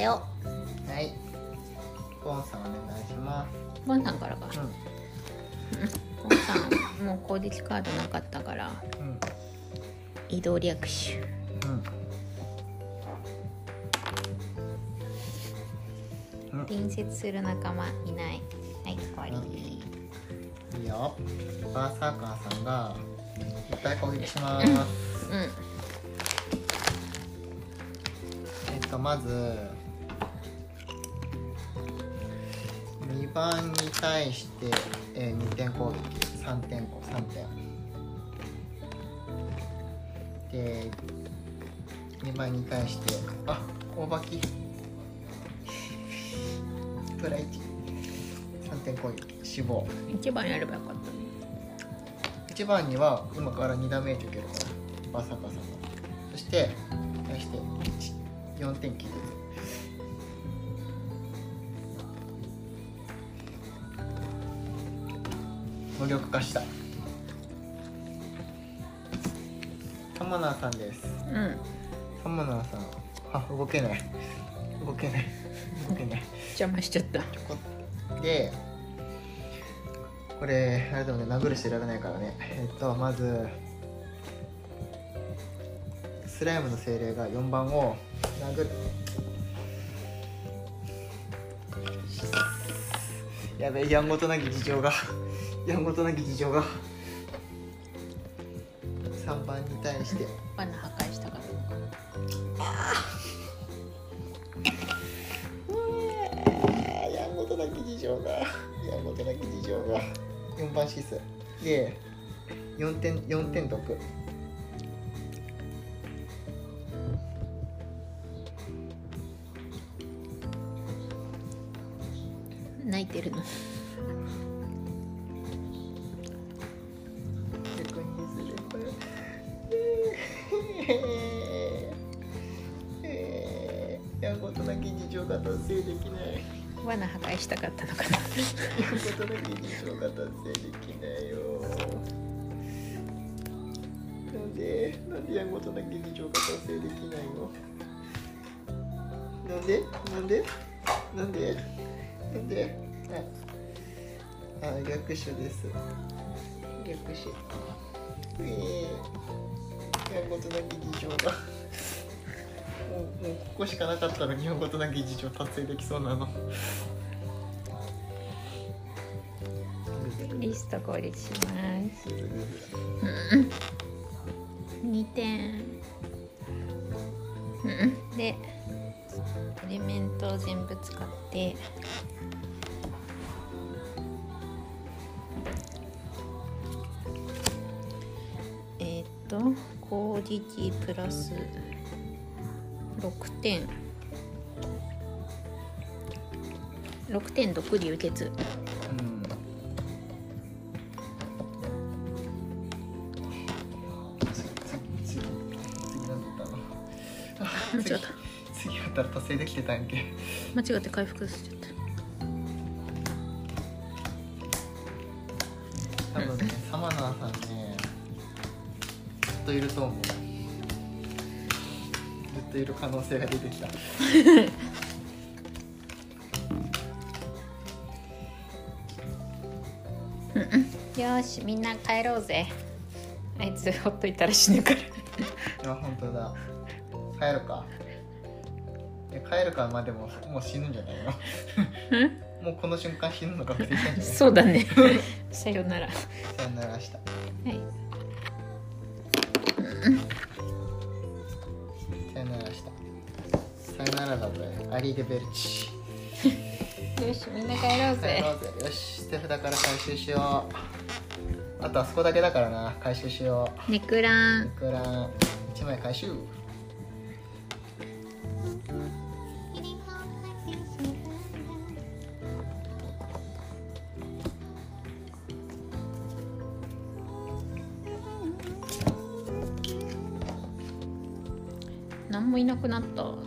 テをはい。ポンさんお願いします。ボンさんからか。うボンさんもう攻撃カードなかったからんうん。移動略手うん。隣接する仲間いない。はい終わり。いいよ。バーサーカーさんがいっぱい攻撃します。うん。えっとまず番に対して、えー、2点攻撃3点こ3点。で2番に対してあ大ばきプラ1 3点攻撃死亡。一番やればよかった1番には今から2ダメージ受けるから。バーサーカーさんがそして対して4点気絶無力化した。サマナーさんです。うん。サマナーさん。あ動けない。動けない。動けない。邪魔しちゃった。でこれあれでもね。殴るしてられないからね。えっとまずスライムの精霊が4番を殴る。やべえやんごとなき事情がやんごとなき事情が3番に対して。罠破壊したからやんごとなき事情がやんごとなき事情が。4番シスで4点4点毒泣いてるのない罠破壊したかったのかな。なんでなんでやんごとなき事情が達成できないの？なんで？なんで？なんで？なんで？ああ逆手です。逆手ええやんごとなき事情がもうここしかなかったら日本語となき事情達成できそうなの。リスト攻撃します。2点。でエレメントを全部使って。えーっと攻撃プラス6点。6点毒流血。間違った 次次やった。ら達成できてたんけ。間違って回復しちゃったる可能性が出てきた。よーしみんな帰ろうぜ。あいつほっといたら死ぬから。あ本当だ。帰るか。いや帰るかまあでももう死ぬんじゃないの？もうこの瞬間死ぬの確定したんじゃない。そうだね。さよなら。はさよならした。いアリーデベルチ。よしみんな帰ろう帰ぜ。よし手札から回収しよう。あとあそこだけだからな。回収しよネクラン。ういくら1枚回収。何もいなくなった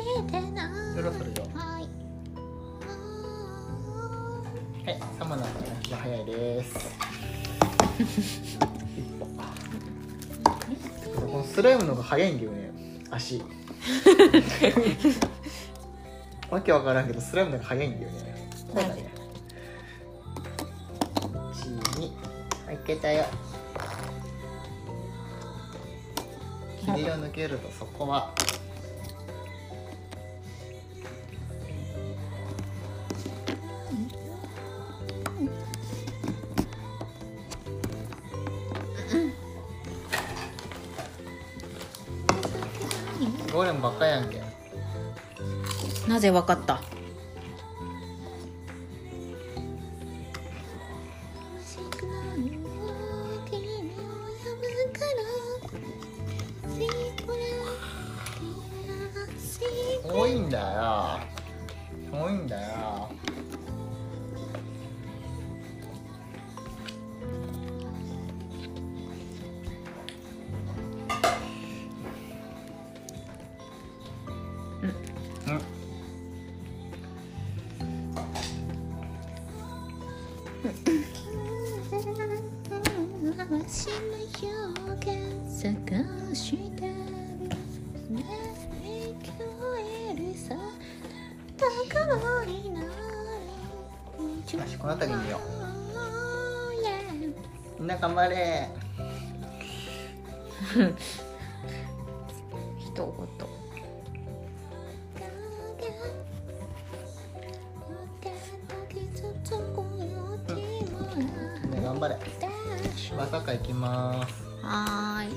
そろそろよはい。はいサマナーからが早いです。このスライムの方が早いんだよね足。わけわからんけどスライムの方が早いんだよね。こうだね12はいけたよ。霧を抜けるとそこはなぜわかった？多いんだよ。多いんだよ頑張れ。一言。みん。な頑張れ。まさか行きます。はーい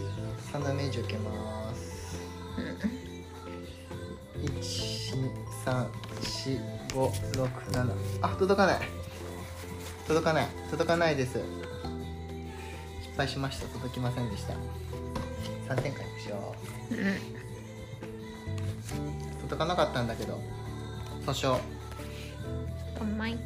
目以上行けます。一二三四五六七。あ届かない。届かない。届かないです失敗しました。届きませんでした。三点回復しよう。届かなかったんだけど。訴訟。うまい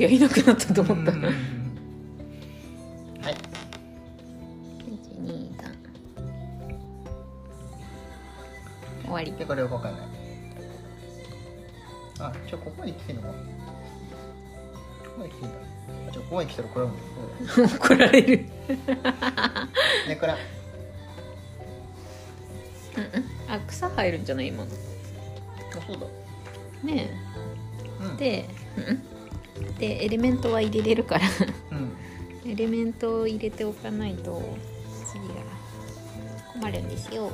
スのマナスフィアいなくなったと思った。うんはい。123終わり。でこれ動かないあじゃあここまで来てんのか。ここまで来てんだ。あじゃあここまで来たらこれ怒られる。ねこれうんうん。あ草生えるんじゃない今の。あそうだ。ねうん。えでうんでエレメントは入れれるから。うん。エレメントを入れておかないと次が困るんですよ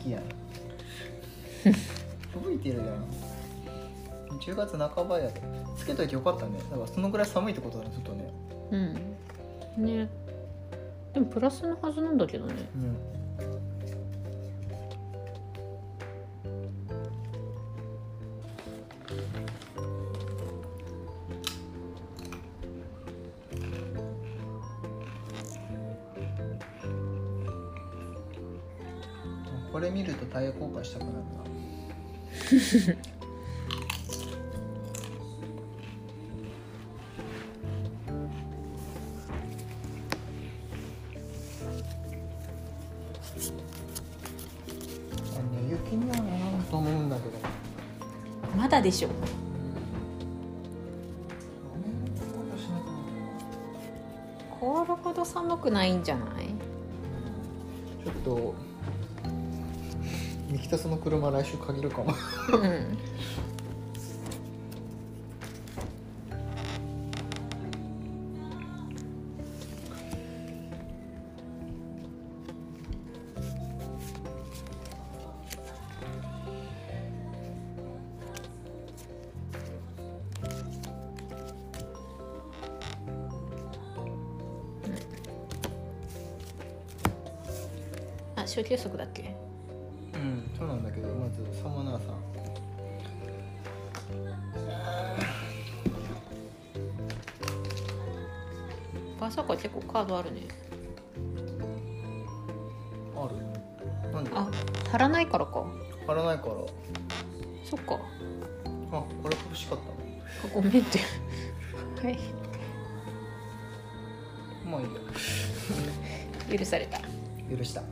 吹雪やん。吹いてるやん。10月半ばやで。つけといてよかったね。だからそのぐらい寒いってことだねちょっとね。うん。ね。でもプラスのはずなんだけどね。うん雪にはならんと思うん。だけどまだでしょ凍るほど寒くないんじゃない？ちょっとミキタスの車来週限るかも。うん。なんであ貼らないからか。貼らないから。そっか。あこれ欲しかったあごめんって。はい。のまあいいや。許された。許した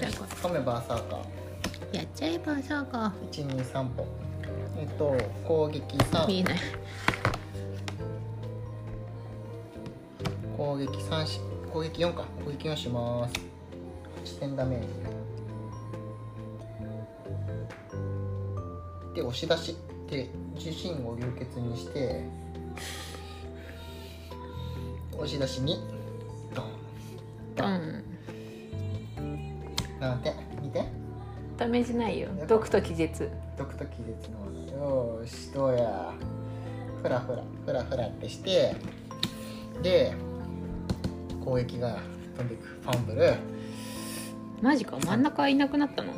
カメバーサーカー。やっちゃえバーサーカ123歩えっと攻撃3ー見えない。攻撃3し攻撃4か。攻撃4します。8点ダメージで押し出し。で自身を流血にして。押し出し2メージないよ。毒と気絶。毒と気絶のよーしどうや。フラフラフラフラってして。で攻撃が飛んでいくファンブル。マジか？真ん中いなくなったの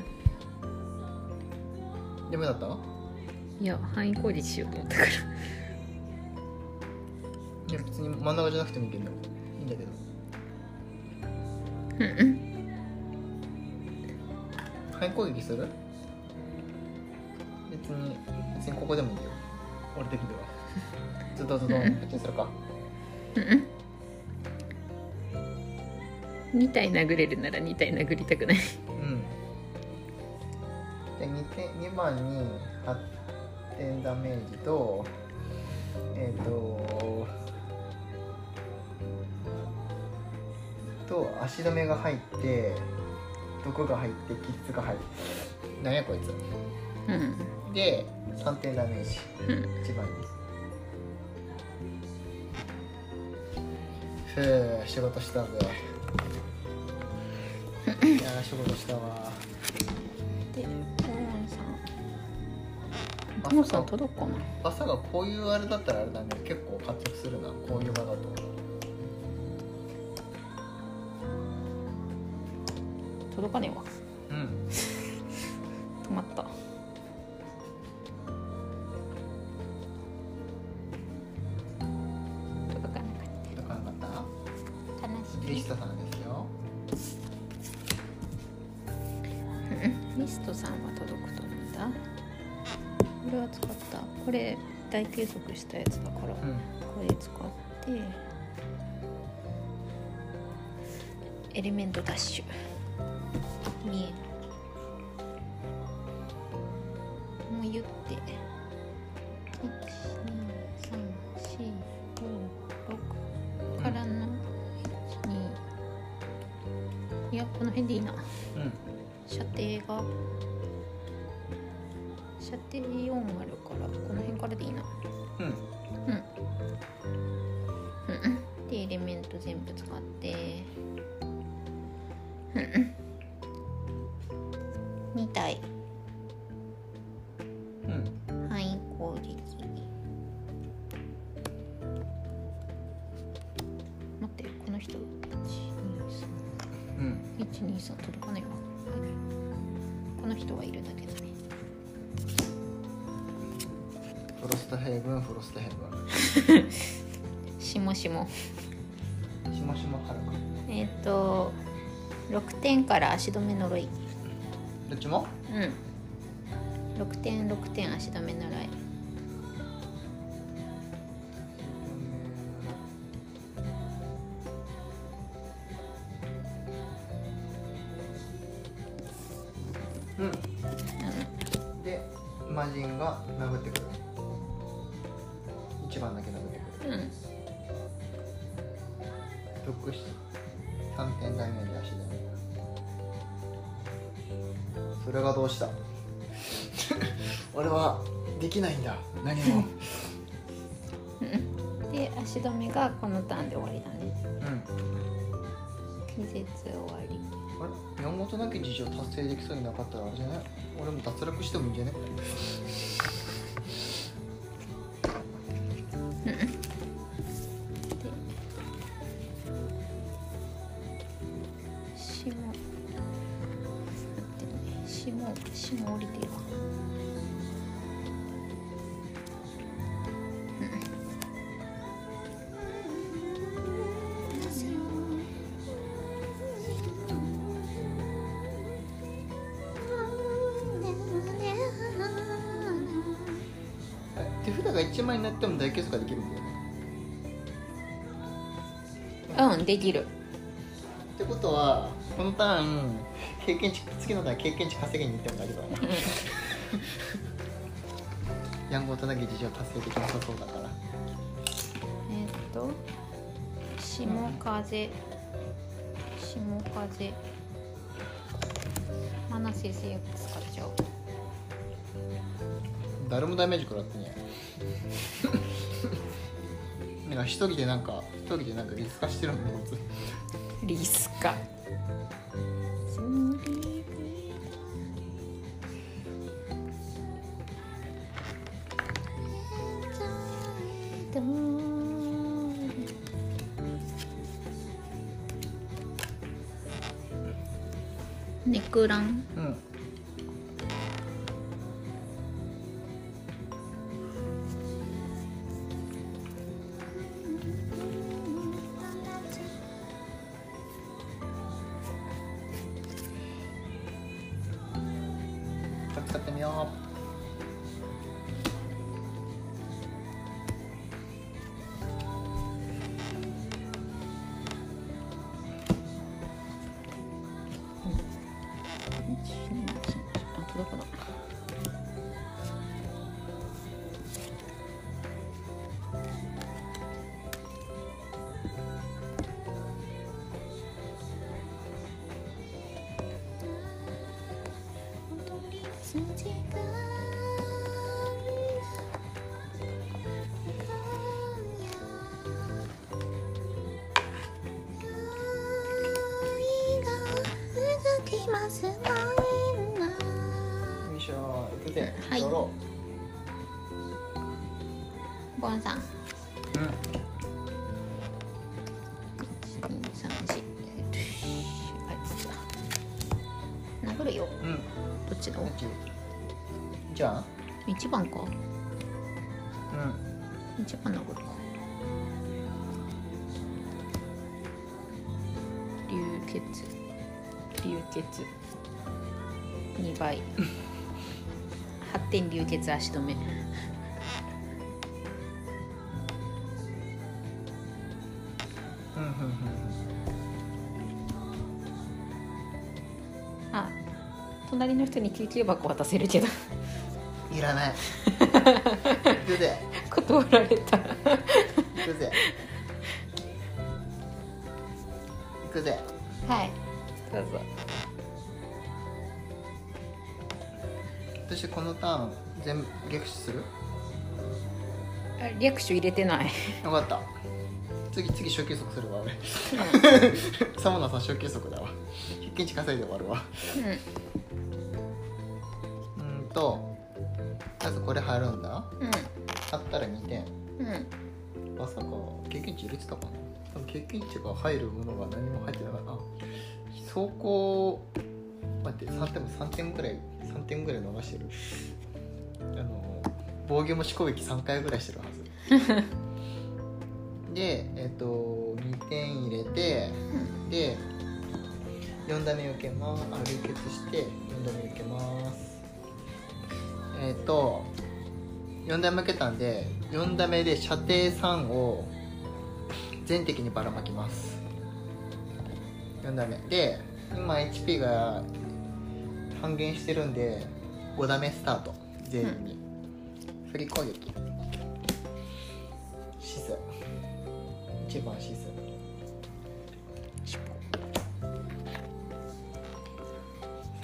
ダメだったいや範囲攻撃しようと思ったから。いや別に真ん中じゃなくてもいいけどいいんだけど。うんうん範囲攻撃する？別に別にここでもいいよ。俺的には。ズドズドンってするか。うんうん。2体殴れるなら2体殴りたくない。うん。で 2, 点2番に8点ダメージとえっ、とと足止めが入って毒が入ってキッズが入ってなんやこいつ。うん。で3点ダメージ。うん。一番にふう仕事したぜ いやー仕事したわ。でトモさん。トモさん届くかな？朝がこういうあれだったらあれだね。結構活躍するな。こういう場だと届かねえわ。うん。止まった。届かなか届かなかったった。悲しい。リストさんですよ。うん。リストさんは届くと思った。これは使った。これ大計測したやつだから、うん。これ使ってエレメントダッシュう点から足止め呪い。どっちも？うん。6点6点足止め呪い。うん。で魔人が殴ってくる。一番だけ殴ってくる。うん。ブックして3点ダメージ足でそれがどうした？俺はできないんだ。何も。う んで足止めがこのターンで終わりだね。うん。気絶終わり。あれ？山本なき事情達成できそうになかったらあれじゃない？俺も脱落してもいいんじゃね霜うんできる。ってことはこのターン経験値次のターン経験値稼ぎに行っても大丈夫だなやんごとなき事情達成できなさそうだから。えーっと霜風。霜風。マナ先生使っちゃおう。誰もダメージ食らってね。なんか一人でなんか一人でなんかリス化してるのリス化。使ってみよう。ンさん。ー殴るようん。うんどっちだじゃあ？一番か。うん。一番殴るか。流血。流血。2倍。8点流血足止めあ隣の人に救急箱渡せるけど。うんいらない。行くぜ。断られた。行くぜ。行くぜ。はい。どうぞ。私このターン全部逆手する？あ略手入れてない。よかった次次初級速するわ俺。サモナさん初級速だわ。100均値稼いで終わるわ。ううんとまずこれ入るんだ。ん。貼ったら2点。うん。うんまさか経験値入れてたかな？多分経験値が入るものが何も入ってなかった。あ走行待って3点も3点ぐらい3点ぐらい伸ばしてる。あの防御もし攻撃3回ぐらいしてるはず でえっ、と2点入れてで4打目受けます。あ流血して4打目受けます。えっ、と4打目受けたんで4打目で射程3を全敵にばらまきます。4打目。で今 HP が半減してるんで5打目スタート。全員に、振り攻撃。シス1番シス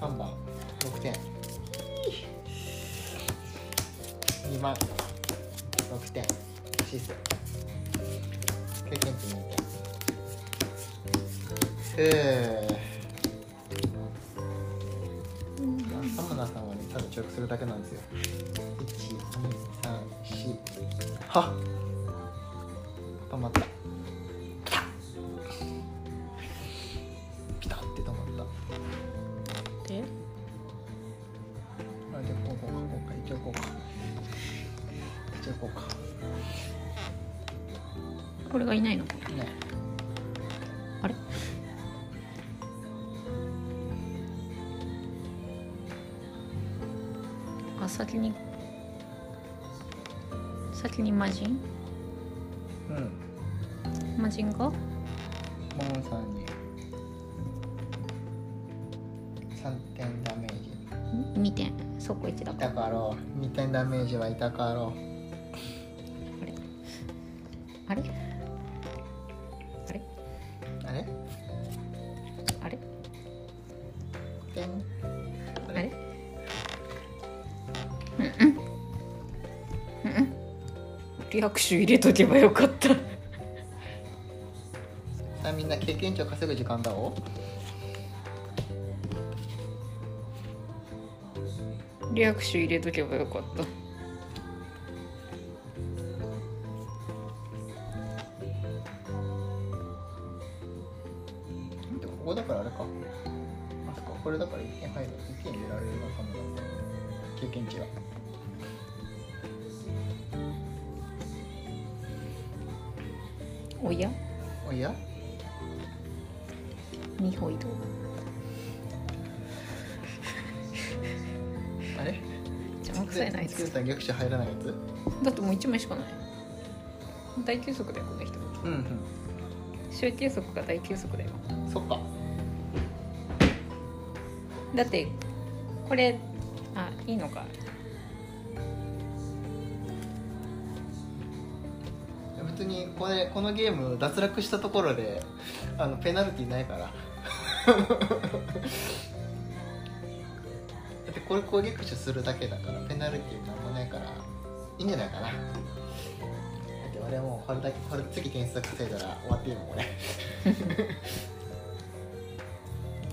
3番。6点。2番。6点。シス経験値2点。ふうサムナさんはねただ直するだけなんですよいないの？ねあれ？あ先に先に魔人？うん。魔人が？モンさんに。3点ダメージ。2点。そこ1だいか。たかろう。2点ダメージはいたかろう。あれ？あリアクション入れとけばよかった。さあみんな経験値を稼ぐ時間だおリアクション入れとけばよかったおや？おや？二歩移動あれ？邪魔くさいなあいつ。逆手入らないやつ？だってもう1枚しかない。大休息だよこの人。うんうん。小休息が大休息だよ。そっか。だってこれあいいのか？これこのゲーム脱落したところであのペナルティーないから。だってこれ攻撃手するだけだからペナルティーなんもないからいいんじゃないかな。だって俺もうこれだけこれ次点数稼いだら終わっていいもん俺。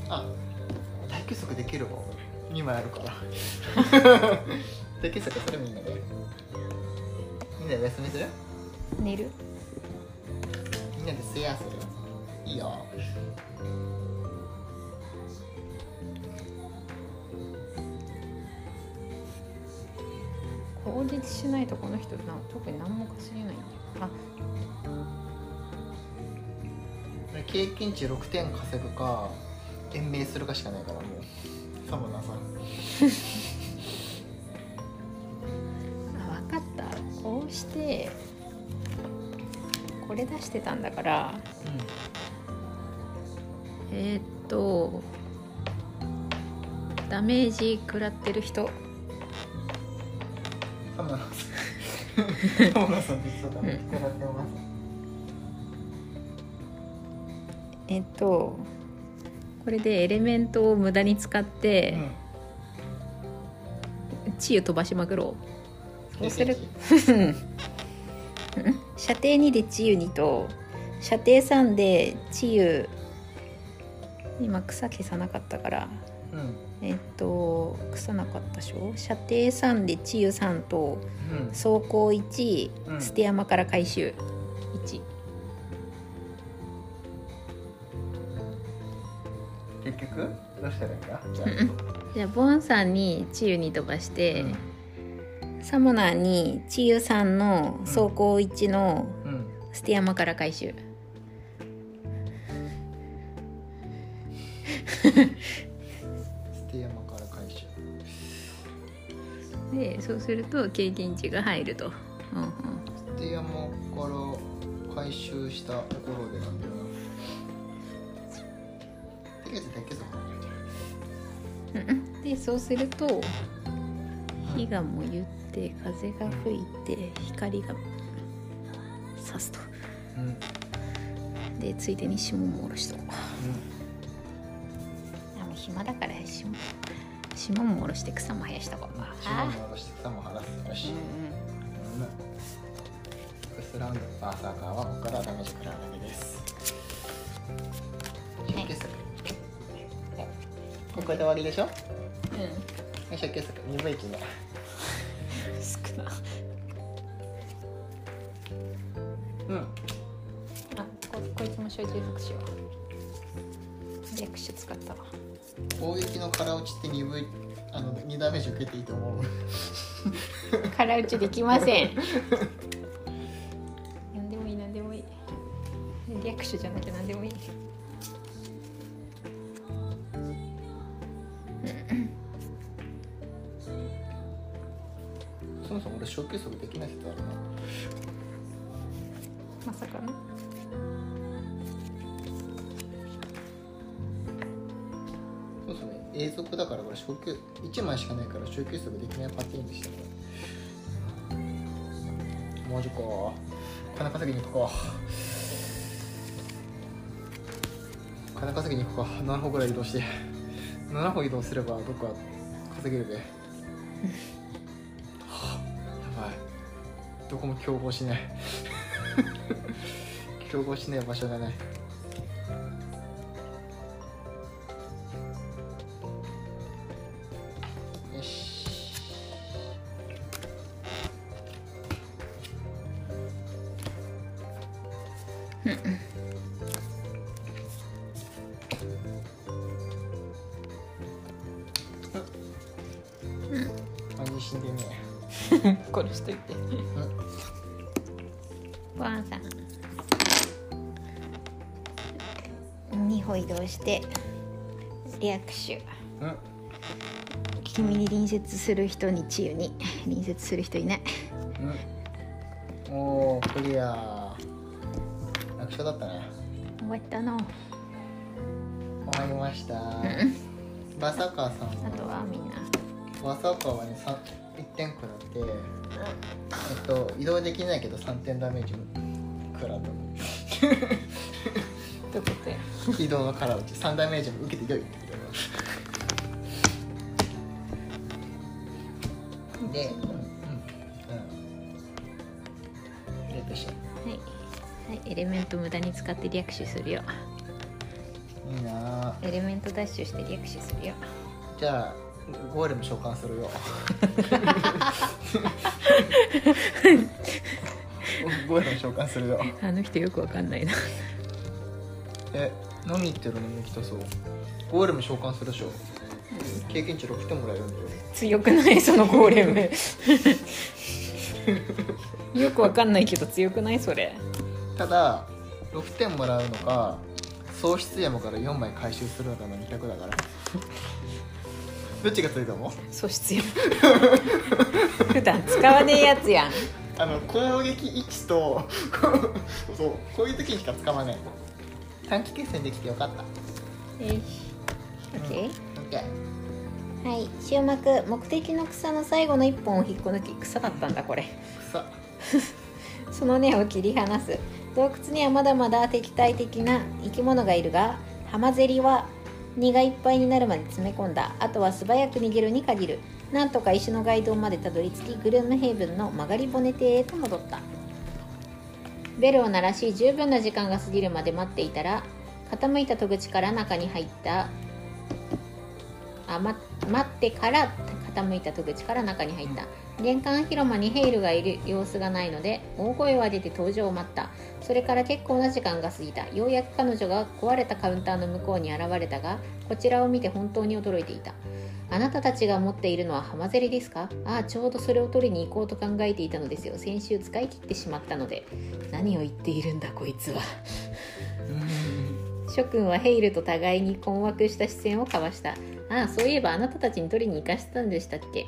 あ大休息できるわ2枚あるから。大休息するみんなでみんなで休みする？寝る。んなでスヤする。いいよ。攻撃しないとこの人な特に何も稼げないんだよ。あ。経験値6点稼ぐか延命するかしかないからもうサモナーさん 出してたんだからえー、っとダメージ食らってる人。サモナーさん。サモナーさん。実はダメージ食らってますえっとこれでエレメントを無駄に使って治癒飛ばしまくろう。そうする？う ん射程2で治癒2と射程3で治癒今草消さなかったからうん。えっと草なかったでしょ？射程3で治癒3とうん。走行1、うん。捨て山から回収。1結局？どうしたらいいんだ？じゃあ。じゃあボンさんに治癒に飛ばして、うんサモナーにさんの走行1のうん。捨て山から回収。捨て山から回収。でそうすると経験値が入ると、うんうん、捨て山から回収したところでなんだよな。でそうすると火が燃ゆって風が吹いて光が差すと。うんうんでついでに霜も下ろしとこうあもう暇だから霜霜も下ろして草も生やしとこうか。島も下ろして草も晴らすよし。うんうん。フスラウンドバーサーカーはここからダメージ食らうだけです。い。出血作。これで終わりでしょ？うん。出血作。2分1の攻撃の空落ちって 2, 分あの2ダメージ受けていいと思う。空打ちできません。何でもいい何でもいい。略手じゃなきゃ何でもいい。そもそも俺小休息できない説あるな。まさかね永続だからこれ小休1枚しかないから小休息できないパティーンでしたねもう10個金稼ぎに行こう。金稼ぎに行こう。か7歩ぐらい移動して。7歩移動すればどっか稼げるべはあやばい。どこも競合しない。競合しない場所がない。味死んでね 殺しといて。えワンさん。2歩移動して略手。うん。うん君に隣接する人に治癒に。隣接する人いない。うん。おークリア。楽勝だったね。終わったの。終わりました。バサカーさんあとはみんなバサカーはねさ1点食らってえっと移動できないけど3点ダメージ食らった。のどこで移動の空打ち。3ダメージも受けてよい。ってでうんうん。うん。はい、はい、エレメント無駄に使って略手するよ。いいなあ。エレメントダッシュして略手するよ。じゃあゴーレム召喚するよ。ゴーレム召喚するよ。あの人よくわかんないな。え何言ってるのミキトそう。ゴーレム召喚するでしょ。経験値6点もらえるんだよ。強くない？そのゴーレム。よくわかんないけど強くない？それ。ただ6点もらうのか喪失山から4枚回収するのかの2択だからどっちが強いと思う？素質よ。普段使わねえやつやん。あの攻撃1と そうこういう時にしか使わない短期決戦できてよかった。よし。OK、OK はい。終幕目的の草の最後の一本を引っこ抜き草だったんだこれ。草。その根を切り離す。洞窟にはまだまだ敵対的な生き物がいるがハマゼリは荷がいっぱいになるまで詰め込んだ。あとは素早く逃げるに限る。なんとか石の街道までたどり着きグルームヘイブンの曲がり骨邸へと戻った。ベルを鳴らし十分な時間が過ぎるまで待っていたら傾いた戸口から中に入った。あ、待ってから傾いた戸口から中に入った。玄関広間にヘイルがいる様子がないので大声を上げて登場を待った。それから結構な時間が過ぎた。ようやく彼女が壊れたカウンターの向こうに現れたがこちらを見て本当に驚いていた。あなたたちが持っているのはハマゼリですか？ああちょうどそれを取りに行こうと考えていたのですよ。先週使い切ってしまったので。何を言っているんだこいつは。諸君はヘイルと互いに困惑した視線を交わしたああそういえばあなたたちに取りに行かせたんでしたっけ？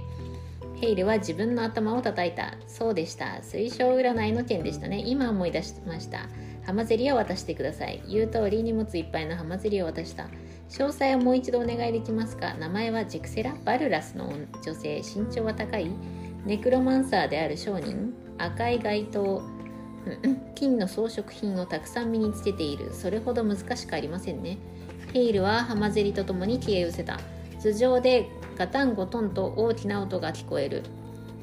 ヘイルは自分の頭を叩いた。そうでした。推奨占いの件でしたね。今思い出しました。ハマゼリを渡してください。言う通り荷物いっぱいのハマゼリを渡した。詳細をもう一度お願いできますか？名前はジェクセラ・バルラスの女性。身長は高い。ネクロマンサーである商人。赤い街灯。金の装飾品をたくさん身につけている。それほど難しくありませんね。ヘイルはハマゼリとともに消え失せた。頭上でガタンゴトンと大きな音が聞こえる。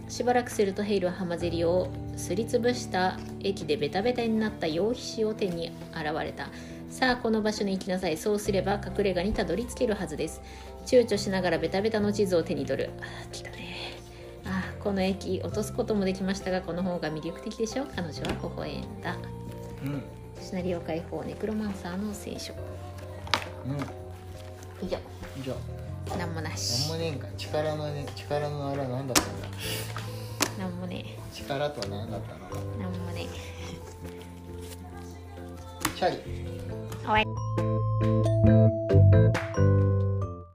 しばらくするとヘイルはハマゼリをすりつぶした液でベタベタになった羊皮紙を手に現れた。さあこの場所に行きなさい。そうすれば隠れ家にたどり着けるはずです。躊躇しながらベタベタの地図を手に取る。あ来たね。あこの駅落とすこともできましたがこの方が魅力的でしょ。彼女は微笑んだ。うん。シナリオ解放ネクロマンサーの聖書。うんうん。以上。以上。なんもなし。なんもねえんか。力のね力のあれは何だったんだ。なんもねえ。力とは何だったの？なんもねえ。チャリ。かわい。